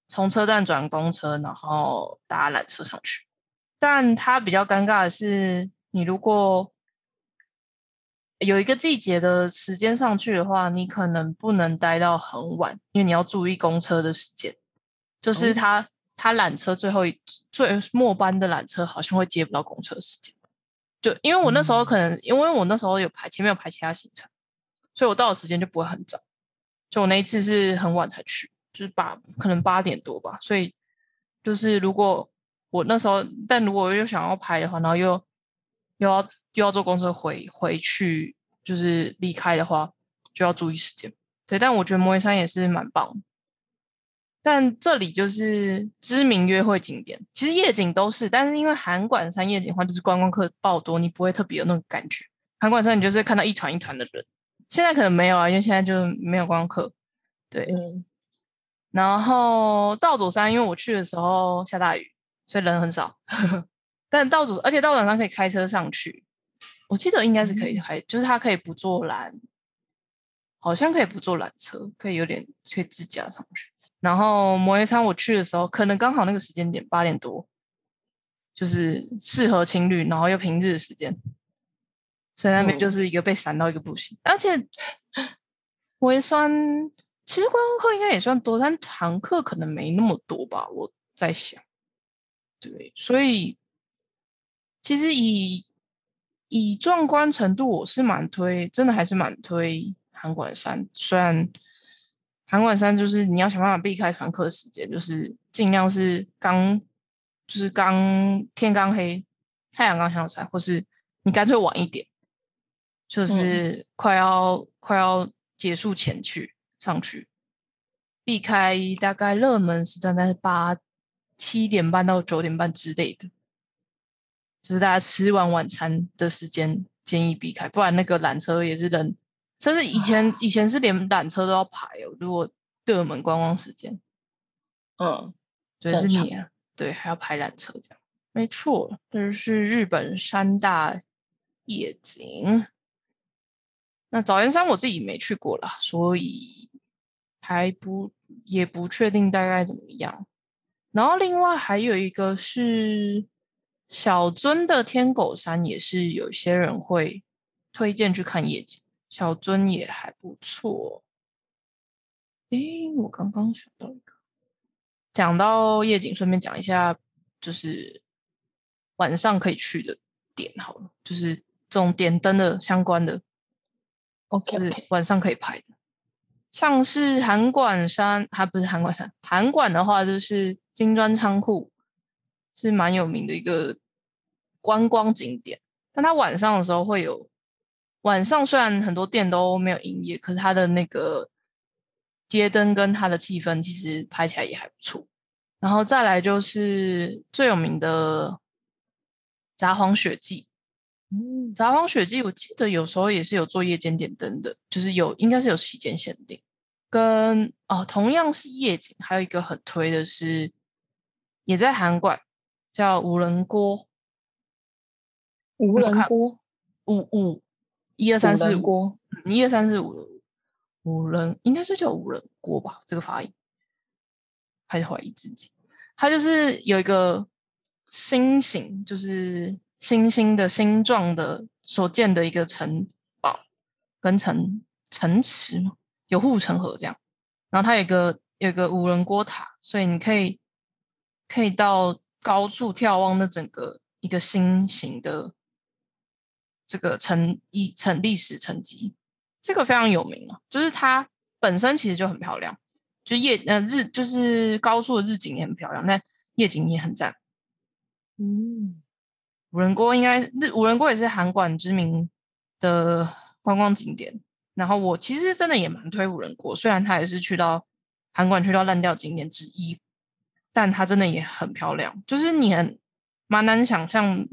[SPEAKER 1] 从车站转公车，然后搭缆车上去。但它比较尴尬的是，你如果有一个季节的时间上去的话，你可能不能待到很晚，因为你要注意公车的时间。就是它，它缆车最后一最末班的缆车好像会接不到公车时间。就因为我那时候可能，因为我那时候有排前面有排其他行程，所以我到的时间就不会很早。就我那一次是很晚才去，就是八可能八点多吧。所以就是如果我那时候，但如果又想要拍的话，然后又又要又要坐公车回回去，就是离开的话，就要注意时间。对，但我觉得摩耶山也是蛮棒。但这里就是知名约会景点，其实夜景都是，但是因为韩馆山夜景的话，就是观光客爆多，你不会特别有那种感觉。韩馆山你就是看到一团一团的人，现在可能没有啊，因为现在就没有观光客。对，
[SPEAKER 2] 嗯，
[SPEAKER 1] 然后道祖山，因为我去的时候下大雨，所以人很少。但道祖，而且道祖山可以开车上去，我记得应该是可以开，就是它可以不坐缆，好像可以不坐缆车，可以有点可以自驾上去。然后摩耶山我去的时候，可能刚好那个时间点八点多，就是适合情侣，然后又平日的时间，所以那边就是一个被闪到一个不行。而且摩耶山其实观光客应该也算多，但团客可能没那么多吧，我在想。对，所以其实以以壮观程度，我是蛮推，真的还是蛮推韩馆山，虽然。函馆山就是你要想办法避开团客时间，就是尽量是刚就是刚天刚黑，太阳刚下山，或是你干脆晚一点，就是快要快要结束前去上去，避开大概热门时段在八七点半到九点半之类的，就是大家吃完晚餐的时间建议避开，不然那个缆车也是人。甚至以前以前是连缆车都要排哦，如果对我们观光时间，
[SPEAKER 2] 嗯，
[SPEAKER 1] 对，是你啊，对，还要排缆车这样，没错，这是日本三大夜景。那早岩山我自己没去过啦，所以还不也不确定大概怎么样。然后另外还有一个是小樽的天狗山，也是有些人会推荐去看夜景。小樽也还不错。诶，我刚刚想到一个，讲到夜景，顺便讲一下，就是晚上可以去的点好了，就是这种点灯的相关的
[SPEAKER 2] ，OK，
[SPEAKER 1] 是晚上可以拍的。像是函馆山，还不是函馆山，函馆的话就是金砖仓库，是蛮有名的一个观光景点，但它晚上的时候会有。晚上虽然很多店都没有营业，可是它的那个街灯跟它的气氛其实拍起来也还不错。然后再来就是最有名的札幌雪季，嗯，札幌雪季我记得有时候也是有做夜间点灯的，就是有应该是有期间限定。跟哦，同样是夜景，还有一个很推的是也在韩馆，叫无人锅，
[SPEAKER 2] 无人锅
[SPEAKER 1] 五五。一二三四
[SPEAKER 2] 五，
[SPEAKER 1] 一二三四五，五人应该是叫五人锅吧？这个发音还是怀疑自己。它就是有一个星形，就是星星的星状的所建的一个城堡跟城城池嘛，有护城河这样。然后它有一个有一个五人锅塔，所以你可以可以到高处眺望那整个一个星形的。这个成一成历史成绩，这个非常有名啊，就是它本身其实就很漂亮，就夜呃日就是高处的日景也很漂亮，但夜景也很赞。
[SPEAKER 2] 嗯，
[SPEAKER 1] 五人锅应该日五人锅也是韩馆知名的观光景点。然后我其实真的也蛮推五人锅，虽然它也是去到韩馆去到烂掉景点之一，但它真的也很漂亮。就是你很蛮难想象，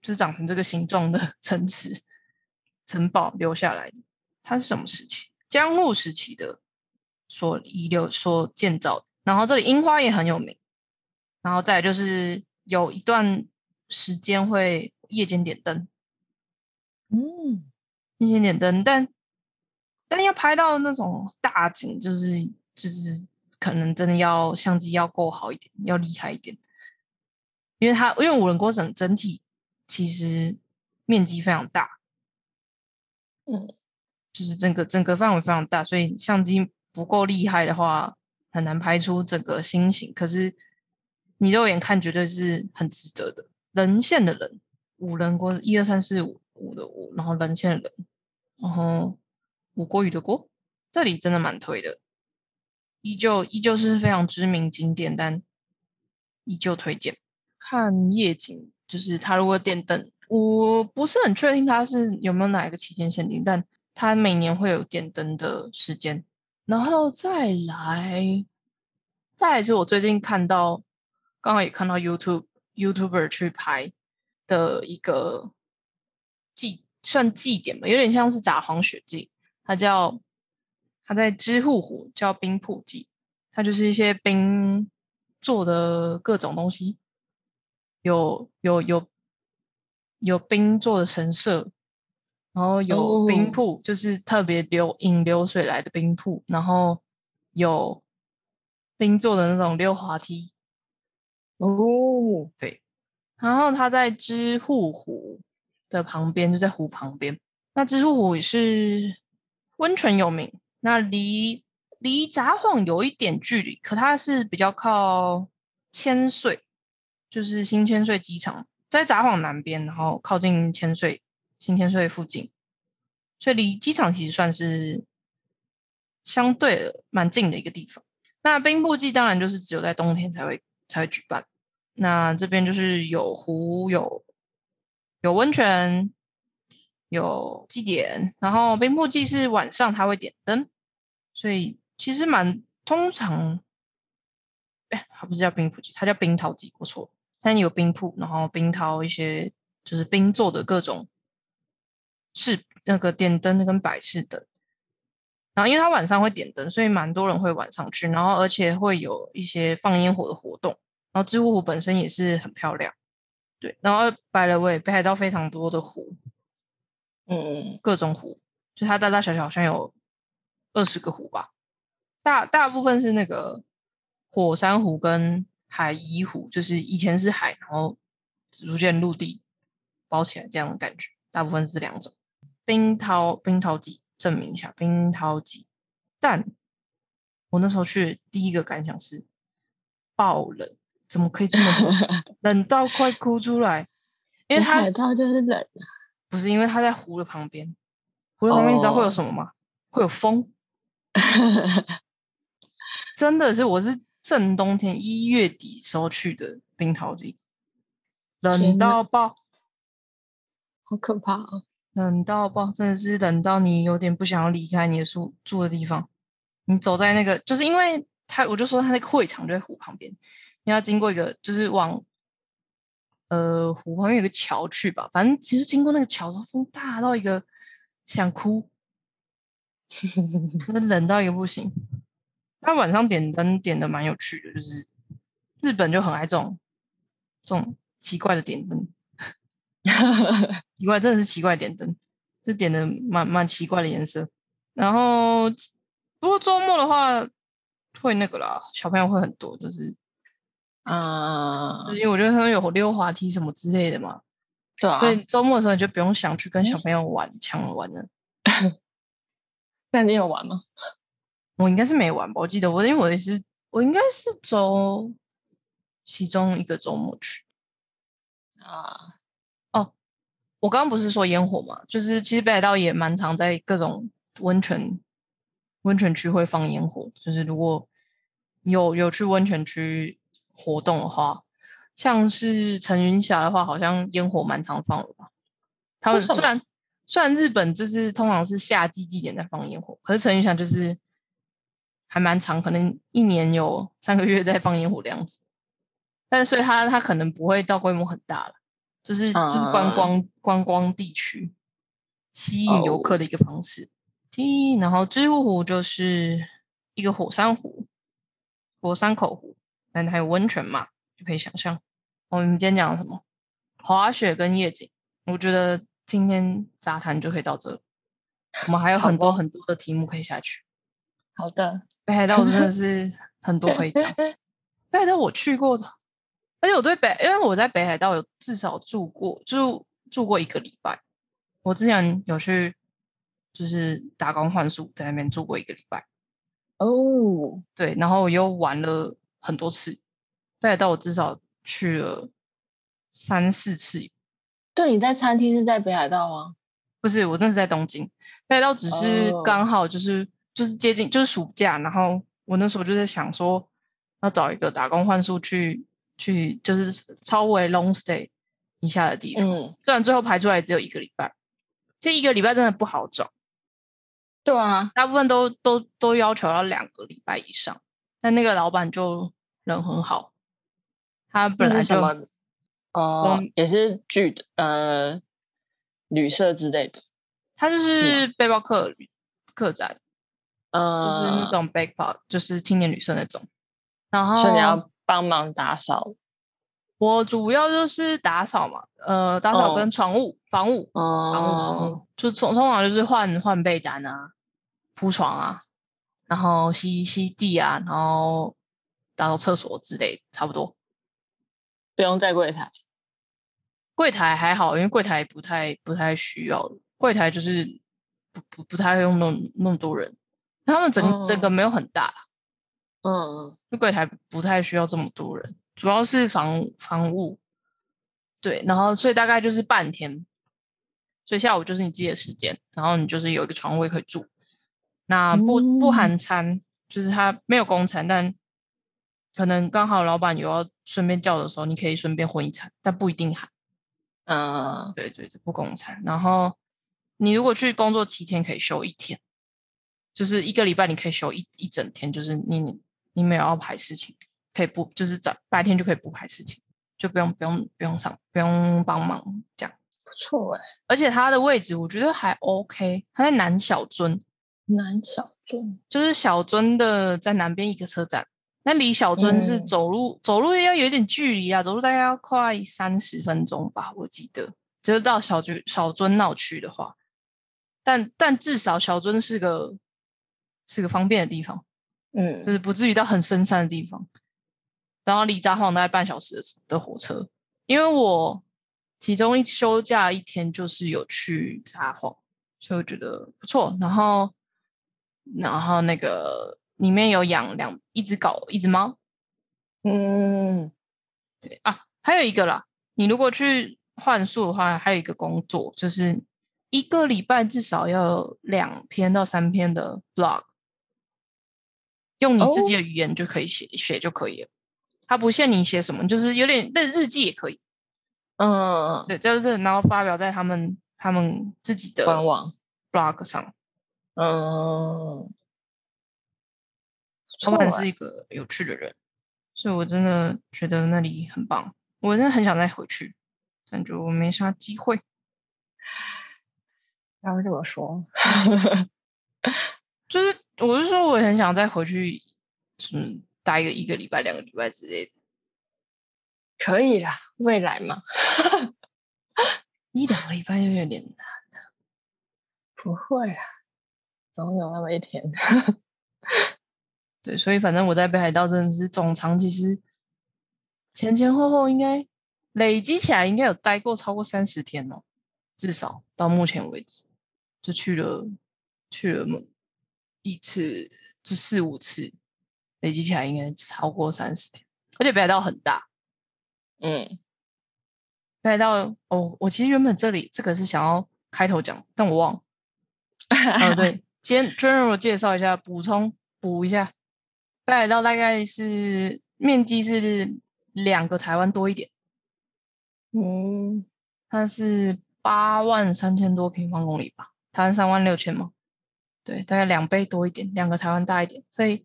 [SPEAKER 1] 就是长成这个形状的 城池城堡留下来的。它是什么时期？江户时期的所遗留、所建造的。然后这里樱花也很有名。然后再就是有一段时间会夜间点灯，
[SPEAKER 2] 嗯，
[SPEAKER 1] 夜间点灯，但但要拍到那种大景，就是就是可能真的要相机要够好一点，要厉害一点，因为它因为五人国整整体其实面积非常大，
[SPEAKER 2] 嗯，
[SPEAKER 1] 就是整个整个范围非常大，所以相机不够厉害的话，很难拍出整个星形。可是你肉眼看绝对是很值得的。人线的人，五人锅一二三四五五的五，然后人线的人，然后五国语的锅，这里真的蛮推的，依旧依旧是非常知名景点，但依旧推荐看夜景。就是他如果点灯，我不是很确定他是有没有哪一个期间限定，但他每年会有点灯的时间。然后再来，再来是我最近看到。刚刚也看到 YouTube YouTuber 去拍的一个祭，算祭典吧，有点像是札幌雪祭。它叫它在知户湖叫冰瀑祭，它就是一些冰做的各种东西，有有有有冰做的神社，然后有冰瀑，就是特别流引流水来的冰铺，然后有冰做的那种溜滑梯。
[SPEAKER 2] 哦，
[SPEAKER 1] 对，然后它在知户湖的旁边，就在湖旁边。那知户湖也是温泉有名，那离离札幌有一点距离，可它是比较靠千岁，就是新千岁机场在札幌南边，然后靠近千岁新千岁附近，所以离机场其实算是相对蛮近的一个地方。那冰瀑季当然就是只有在冬天才会。才会举办。那这边就是有湖，有有温泉，有祭典。然后冰瀑祭是晚上它会点灯，所以其实蛮通常，哎，它不是叫冰瀑祭，它叫冰桃祭，不错。它有冰瀑，然后冰涛一些就是冰做的各种是，那个点灯跟摆饰灯。然后因为它晚上会点灯，所以蛮多人会晚上去。然后而且会有一些放烟火的活动。然后知乎湖本身也是很漂亮，对。然后白了尾北海道非常多的湖，
[SPEAKER 2] 嗯，
[SPEAKER 1] 各种湖，就它大大小小好像有二十个湖吧。大大部分是那个火山湖跟海怡湖，就是以前是海，然后逐渐陆地包起来这样的感觉。大部分是两种冰涛冰涛季。证明一下冰涛季，但我那时候去第一个感想是爆冷，怎么可以这么冷？冷到快哭出来，因为它
[SPEAKER 2] 海涛就是冷，
[SPEAKER 1] 不是因为它在湖的旁边，湖的旁边你知道会有什么吗？会有风，真的是我是正冬天一月底时候去的冰桃季，冷到爆，
[SPEAKER 2] 好可怕啊！
[SPEAKER 1] 冷到爆，真的是冷到你有点不想要离开你的住住的地方。你走在那个，就是因为他，我就说他那个会场就在湖旁边，你要经过一个，就是往呃湖旁边有个桥去吧。反正其实经过那个桥时候，风大到一个想哭，那冷到一个不行。他晚上点灯点的蛮有趣的，就是日本就很爱这种这种奇怪的点灯。奇怪，真的是奇怪点灯，就点的蛮蛮奇怪的颜色。然后不过周末的话会那个啦，小朋友会很多，就是
[SPEAKER 2] 啊，
[SPEAKER 1] 因为我觉得他们有溜滑梯什么之类的嘛，
[SPEAKER 2] 对啊，
[SPEAKER 1] 所以周末的时候你就不用想去跟小朋友玩抢玩了。
[SPEAKER 2] 那你有玩吗？
[SPEAKER 1] 我应该是没玩吧，我记得我因为我也是我应该是周其中一个周末去
[SPEAKER 2] 啊。
[SPEAKER 1] 哦我刚刚不是说烟火嘛？就是其实北海道也蛮常在各种温泉温泉区会放烟火。就是如果有有去温泉区活动的话，像是陈云霞的话，好像烟火蛮常放的吧。他们虽然虽然日本就是通常是夏季祭典在放烟火，可是陈云霞就是还蛮长，可能一年有三个月在放烟火的样子。但是所以它它可能不会到规模很大了，就是就是观光观光地区吸引游客的一个方式。T，然后知乎湖就是一个火山湖，火山口湖，反正，还有温泉嘛，就可以想象。我们今天讲了什么？滑雪跟夜景。我觉得今天杂谈就可以到这，我们还有很多很多的题目可以下去。
[SPEAKER 2] 好的，
[SPEAKER 1] 北海道真的是很多可以讲。北海道我去过的。而且我对北，因为我在北海道有至少住过，住住过一个礼拜。我之前有去，就是打工换宿，在那边住过一个礼拜。
[SPEAKER 2] 哦，
[SPEAKER 1] 对，然后我又玩了很多次。北海道我至少去了三四次。
[SPEAKER 2] 对，你在餐厅是在北海道吗？
[SPEAKER 1] 不是，我那是在东京。北海道只是刚好就是就是接近就是暑假，然后我那时候就在想说，要找一个打工换宿去。去就是稍微 long stay 一下的地方，虽然最后排出来只有一个礼拜，这一个礼拜真的不好找。
[SPEAKER 2] 对啊，
[SPEAKER 1] 大部分都都都要求要两个礼拜以上。但那个老板就人很好，他本来就
[SPEAKER 2] 哦也是剧的呃旅社之类的，
[SPEAKER 1] 他就是背包客客栈，
[SPEAKER 2] 嗯，
[SPEAKER 1] 就是那种 backpack，就是青年旅社那种。然后你要
[SPEAKER 2] 帮忙打扫，
[SPEAKER 1] 我主要就是打扫嘛，呃，打扫跟床务、房务、房务，就通通常就是换换被单啊，铺床啊，然后吸吸地啊，然后打扫厕所之类，差不多。
[SPEAKER 2] 不用在柜台，
[SPEAKER 1] 柜台还好，因为柜台不太不太需要，柜台就是不不不太用那那么多人，他们整整个没有很大。
[SPEAKER 2] 嗯，就
[SPEAKER 1] 柜台不太需要这么多人，主要是房房务，对，然后所以大概就是半天，所以下午就是你自己的时间，然后你就是有一个床位可以住，那不不含餐，就是他没有公餐，但可能刚好老板有要顺便叫的时候，你可以顺便混一餐，但不一定含。
[SPEAKER 2] 嗯，
[SPEAKER 1] 对对对，不公餐。然后你如果去工作七天，可以休一天，就是一个礼拜你可以休一一整天，就是你。你没有要排事情，可以不就是早白天就可以不排事情，就不用不用不用上不用帮忙这样，
[SPEAKER 2] 不错哎。
[SPEAKER 1] 而且它的位置我觉得还 OK，它在南小樽，
[SPEAKER 2] 南小樽。
[SPEAKER 1] 就是小樽的在南边一个车站，那离小樽是走路走路要有一点距离啊，走路大概要快三十分钟吧，我记得。就是到小樽小樽闹区的话，但但至少小樽是个是个方便的地方。
[SPEAKER 2] 嗯，
[SPEAKER 1] 就是不至于到很深山的地方，然后离札幌大概半小时的火车。因为我其中一休假一天就是有去札幌，所以我觉得不错。然后，然后那个里面有养两一只狗，一只猫。
[SPEAKER 2] 嗯，
[SPEAKER 1] 对啊，还有一个啦。你如果去换宿的话，还有一个工作，就是一个礼拜至少要两篇到三篇的 blog。用你自己的语言就可以写写就可以了，它不限你写什么，就是有点那日记也可以。
[SPEAKER 2] 嗯，
[SPEAKER 1] 对，就是然后发表在他们他们自己的
[SPEAKER 2] 官网
[SPEAKER 1] blog 上。
[SPEAKER 2] 嗯，
[SPEAKER 1] 老板是一个有趣的人，所以我真的觉得那里很棒，我真的很想再回去，但就没啥机会。
[SPEAKER 2] 要是这么说，
[SPEAKER 1] 就是。我是说，我很想再回去，嗯，待个一个礼拜、两个礼拜之类的。
[SPEAKER 2] 可以啦，未来嘛，
[SPEAKER 1] 一两个礼拜就有点难了。
[SPEAKER 2] 不会啊，总有那么一天。
[SPEAKER 1] 对，所以反正我在北海道真的是总长，其实前前后后应该累积起来应该有待过超过三十天哦，至少到目前为止，就去了去了一次就四五次，累积起来应该超过三十天，而且北海道很大。
[SPEAKER 2] 嗯，
[SPEAKER 1] 北海道哦，我其实原本这里这个是想要开头讲，但我忘了。哦，对，先 general 介绍一下，补充补一下，北海道大概是面积是两个台湾多一点。
[SPEAKER 2] 嗯，
[SPEAKER 1] 它是。八万三千多平方公里吧，台湾三万六千嘛，对，大概两倍多一点，两个台湾大一点，所以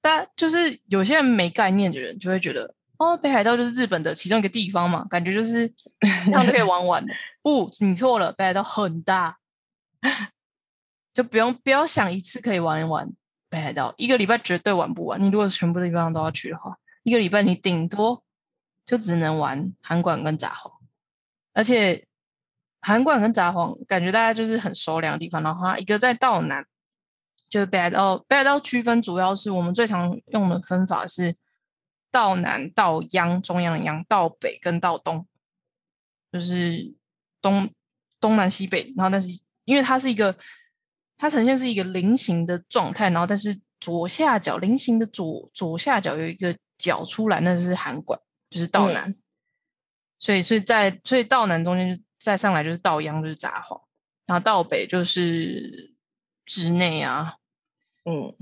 [SPEAKER 1] 大就是有些人没概念的人就会觉得，哦，北海道就是日本的其中一个地方嘛，感觉就是 一趟就可以玩完了。不，你错了，北海道很大，就不用不要想一次可以玩一玩北海道，一个礼拜绝对玩不完。你如果全部的地方都要去的话，一个礼拜你顶多就只能玩函馆跟札幌，而且函馆跟札幌感觉大家就是很熟两个地方，然后它一个在道南，就是北海道北海道区分主要是我们最常用的分法是道南、道央、中央的央、道北跟道东，就是东东南西北，然后但是因为它是一个它呈现是一个菱形的状态，然后但是左下角菱形的左左下角有一个角出来，那就是函馆，就是道南。所以所以在所以道南中间就再上来就是道央，就是札幌，然后道北就是之内啊，
[SPEAKER 2] 嗯，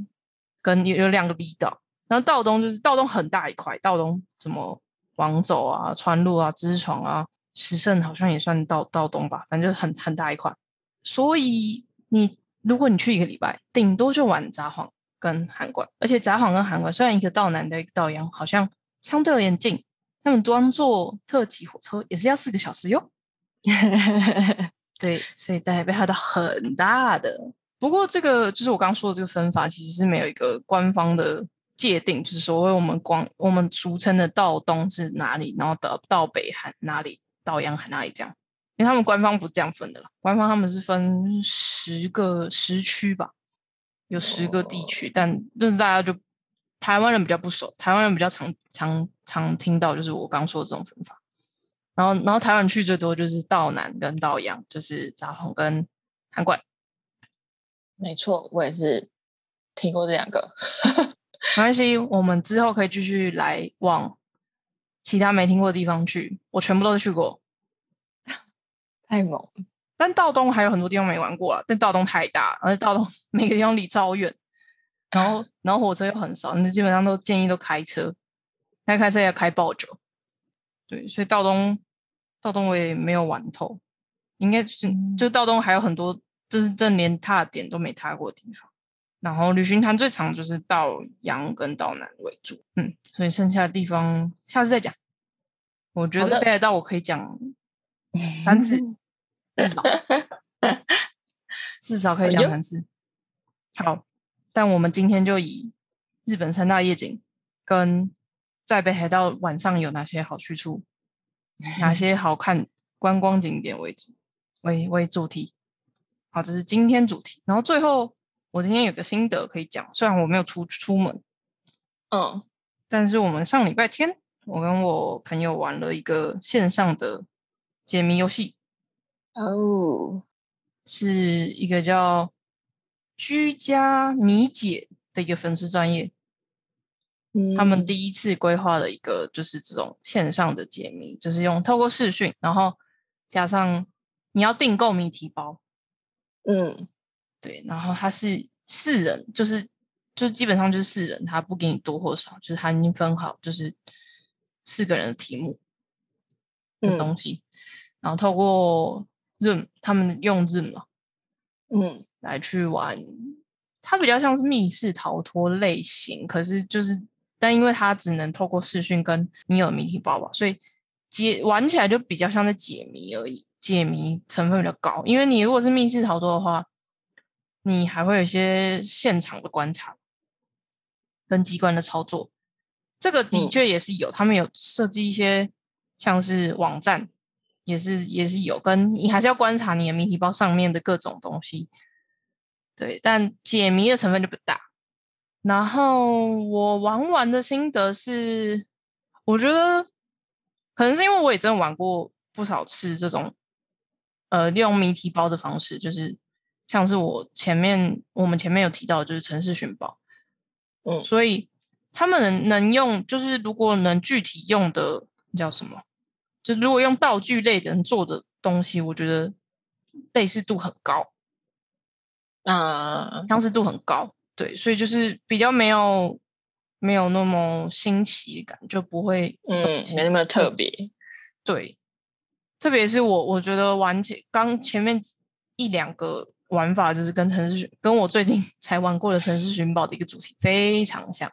[SPEAKER 1] 跟有有两个离岛，然后道东就是道东很大一块，道东什么王走啊、川路啊、知床啊、石胜好像也算道道东吧，反正就很很大一块。所以你如果你去一个礼拜，顶多就玩札幌跟函馆，而且札幌跟函馆虽然一个道南的一个道央，好像相对而言近，他们端坐特急火车也是要四个小时哟。对，所以台北海道很大的。不过这个就是我刚刚说的这个分法，其实是没有一个官方的界定，就是所谓我们广我们俗称的道东是哪里，然后到到北韩哪里，到洋海哪里这样。因为他们官方不是这样分的啦，官方他们是分十个时区吧，有十个地区，但但是大家就台湾人比较不熟，台湾人比较常常常听到就是我刚说的这种分法。然后，然后台湾去最多就是道南跟道阳，就是札幌跟函馆。
[SPEAKER 2] 没错，我也是听过这两个。
[SPEAKER 1] 没关系，我们之后可以继续来往其他没听过的地方去。我全部都去过，
[SPEAKER 2] 太猛！
[SPEAKER 1] 但道东还有很多地方没玩过啊。但道东太大，而且道东 每个地方离超远，然后 然后火车又很少，你基本上都建议都开车，开开车要开爆久。对，所以道东道东我也没有玩透，应该是就道东还有很多，就是正连踏点都没踏过的地方。然后旅行团最长就是到阳跟到南为主，嗯，所以剩下的地方下次再讲。我觉得北海道我可以讲三次，至少 至少可以讲三次。好，但我们今天就以日本三大夜景跟在北海道晚上有哪些好去处，哪些好看观光景点为主为为主题。好，这是今天主题。然后最后。我今天有个心得可以讲，虽然我没有出出门，
[SPEAKER 2] 嗯，
[SPEAKER 1] 但是我们上礼拜天，我跟我朋友玩了一个线上的解谜游戏，
[SPEAKER 2] 哦，
[SPEAKER 1] 是一个叫居家谜解的一个粉丝专业，他们第一次规划的一个就是这种线上的解谜，就是用透过视讯，然后加上你要订购谜题包，
[SPEAKER 2] 嗯。
[SPEAKER 1] 对，然后他是四人，就是就是基本上就是四人，他不给你多或少，就是他已经分好，就是四个人的题目的东西，然后透过 Zoom，他们用 Zoom 嘛，
[SPEAKER 2] 嗯，
[SPEAKER 1] 来去玩，它比较像是密室逃脱类型，可是就是但因为它只能透过视讯跟你有谜题包吧，所以解玩起来就比较像在解谜而已，解谜成分比较高，因为你如果是密室逃脱的话。你还会有一些现场的观察跟机关的操作，这个的确也是有，他们有设计一些像是网站，也是也是有，跟你还是要观察你的谜题包上面的各种东西，对，但解谜的成分就不大。然后我玩完的心得是，我觉得可能是因为我也真的玩过不少次这种，呃，利用谜题包的方式，就是。像是我前面我们前面有提到，就是城市寻宝，
[SPEAKER 2] 嗯，
[SPEAKER 1] 所以他们能能用，就是如果能具体用的叫什么，就如果用道具类的人做的东西，我觉得类似度很高，
[SPEAKER 2] 啊，
[SPEAKER 1] 相似度很高，对，所以就是比较没有没有那么新奇感，就不会，
[SPEAKER 2] 嗯，没那么特别，
[SPEAKER 1] 对。特别是我，我觉得玩前刚前面一两个玩法，就是跟城市寻跟我最近 才玩过的城市寻宝的一个主题非常像，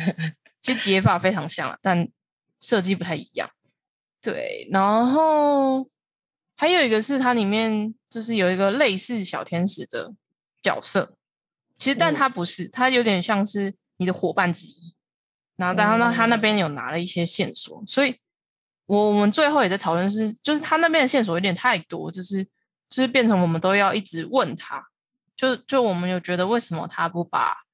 [SPEAKER 1] 其实解法非常像啊，但设计不太一样。对，然后还有一个是它里面就是有一个类似小天使的角色，其实但
[SPEAKER 2] 嗯
[SPEAKER 1] 他不是，他有点像是你的伙伴之一。然后，但他那他那
[SPEAKER 2] 嗯
[SPEAKER 1] 边有拿了一些线索，所以我我们最后也在讨论是，就是他那边的线索有点太多，就是就是变成我们都要一直问他，就就我们有觉得为什么他不把，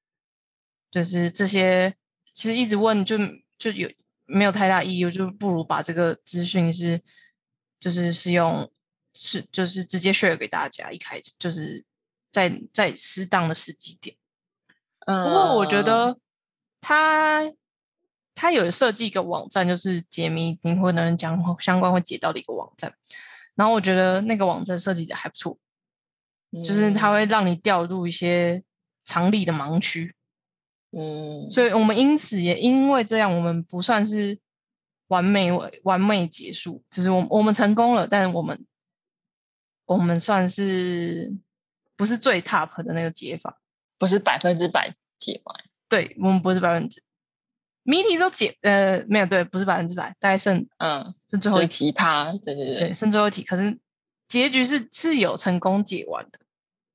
[SPEAKER 1] 就是这些其实一直问就就有没有太大意义，就不如把这个资讯是就是是用是就是直接 share 给大家，一开始就是在在适当的时机点。
[SPEAKER 2] 嗯，
[SPEAKER 1] 不过我觉得他他有设计一个网站，就是解谜你会能讲相关会解到的一个网站。然后我觉得那个网站设计的还不错，就是它会让你掉入一些常理的盲区。
[SPEAKER 2] 嗯，
[SPEAKER 1] 所以我们因此也因为这样，我们不算是完美完美结束，就是我我们成功了，但是我们我们算是不是最 top 的那个解法。
[SPEAKER 2] 不是百分之百解完，
[SPEAKER 1] 对我们不是百分之谜题都解呃没有对，不是百分之百，大概剩
[SPEAKER 2] 嗯，
[SPEAKER 1] 是最后一题，
[SPEAKER 2] 奇葩，对对
[SPEAKER 1] 对，剩最后一题，可是结局是是有成功解完的。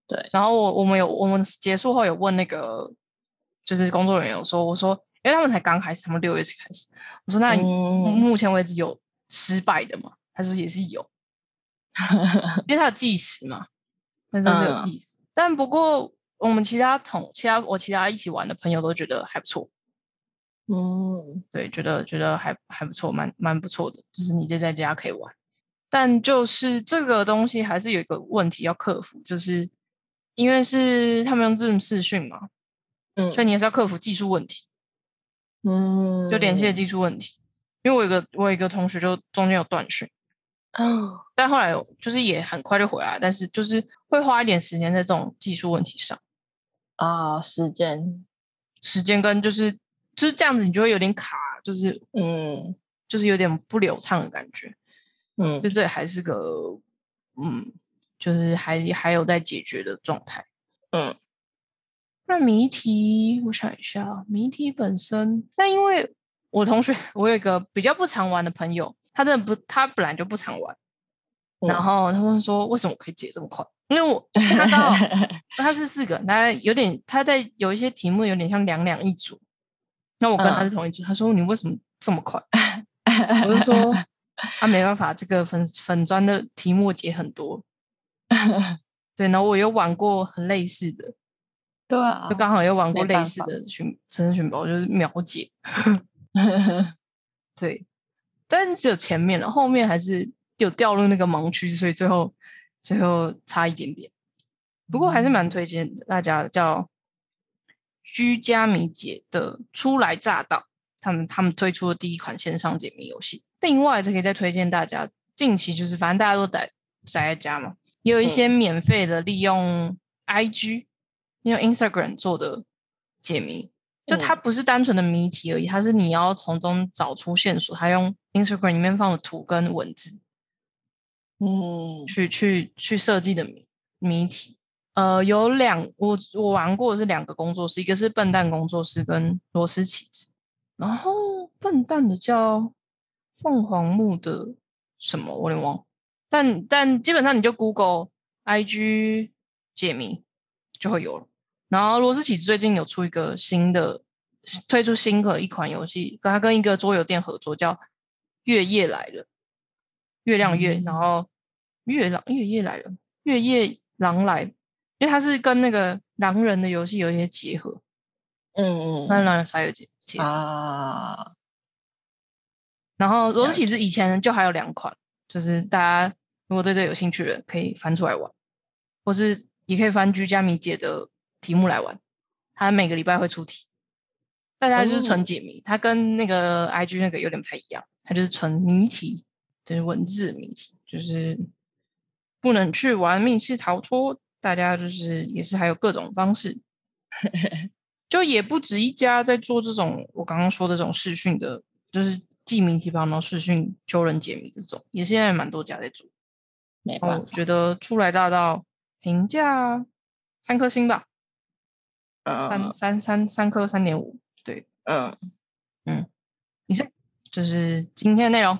[SPEAKER 2] 对，
[SPEAKER 1] 然后我我们有我们结束后有问那个就是工作人员有说，我说因为他们才刚开始，他们六月才开始，我说那目前为止有失败的吗？他说也是有，因为他有计时嘛，本身是有
[SPEAKER 2] 嗯。
[SPEAKER 1] 计时，但不过我们其他同其他我其他一起玩的朋友都觉得还不错，
[SPEAKER 2] 嗯
[SPEAKER 1] 对，觉得觉得还还不错，蛮蛮不错的，就是你就在家可以玩。但就是这个东西还是有一个问题要克服，就是因为是他们用 Zoom 视讯嘛，
[SPEAKER 2] 嗯，
[SPEAKER 1] 所以你还是要克服技术问题，
[SPEAKER 2] 嗯，
[SPEAKER 1] 就连线的技术问题。因为我有个我有一个同学就中间有断讯，
[SPEAKER 2] 哦，
[SPEAKER 1] 但后来就是也很快就回来，但是就是会花一点时间在这种技术问题上，
[SPEAKER 2] 啊，时间，
[SPEAKER 1] 时间跟就是就是这样子，你就会有点卡，就是
[SPEAKER 2] 嗯
[SPEAKER 1] 就是有点不流畅的感觉。
[SPEAKER 2] 嗯
[SPEAKER 1] 就这也还是个嗯，就是还还有在解决的状态。
[SPEAKER 2] 嗯
[SPEAKER 1] 那谜题，我想一下，谜题本身，但因为我同学，我有一个比较不常玩的朋友，他真的不，他本来就不常玩，然
[SPEAKER 2] 嗯
[SPEAKER 1] 后他们说为什么我可以解这么快？因为我因为 他是四个，他有点他在有一些题目有点像两两一组，那我跟他
[SPEAKER 2] 嗯
[SPEAKER 1] 是同一组，他说你为什么这么快？我就说他 没办法，这个粉粉砖的题目解很多，对，然后我有玩过很类似的，
[SPEAKER 2] 对啊，
[SPEAKER 1] 就刚好有玩过类似的寻城市寻宝，就是秒解，对，但是只有前面了，后面还是有掉入那个盲区，所以最后最后差一点点。不过还是蛮推荐大家的，叫居家迷解的初来乍到，他们他们推出的第一款线上解谜游戏。另外，这可以再推荐大家，近期就是反正大家都宅宅在家嘛，也有一些免费的利用 IG、利用 Instagram 做的解谜。就它
[SPEAKER 2] 嗯
[SPEAKER 1] 不是单纯的谜题而已，它是你要从中找出线索，它用 Instagram 里面放的图跟文字
[SPEAKER 2] 嗯
[SPEAKER 1] 去去去设计的谜谜题。呃，有两我我玩过的是两个工作室，一个是笨蛋工作室跟螺丝起子，然后笨蛋的叫凤凰木的什么我有点忘，但但基本上你就 Google IG 解谜就会有了。然后罗斯起子最近有出一个新的，推出新的一款游戏，跟他跟一个桌游店合作，叫《月夜来了》，月亮月，然
[SPEAKER 2] 嗯
[SPEAKER 1] 后月狼月夜来了，月夜狼来，因为它是跟那个狼人的游戏有一些结合，
[SPEAKER 2] 嗯
[SPEAKER 1] 跟狼人杀有结结合。
[SPEAKER 2] 啊，
[SPEAKER 1] 然后螺
[SPEAKER 2] 了
[SPEAKER 1] 丝起子以前就还有两款，就是大家如果对这有兴趣的人可以翻出来玩，或是也可以翻居家迷解的题目来玩。它每个礼拜会出题，大家就是纯
[SPEAKER 2] 哦
[SPEAKER 1] 解谜，它跟那个 IG 那个有点不太一样，它就是纯谜题，就是文字谜题，就是不能去玩密室逃脱。大家就是也是还有各种方式，就也不止一家在做这种我刚刚说的这种视讯的，就是寄明细包，然后视讯求人解谜这种，也现在蛮多家在做。
[SPEAKER 2] 没办法，
[SPEAKER 1] 我觉得初来大道评价三颗星吧，三
[SPEAKER 2] 嗯
[SPEAKER 1] 三三三三颗三点五，对，嗯
[SPEAKER 2] 嗯，
[SPEAKER 1] 以上就是今天的内容，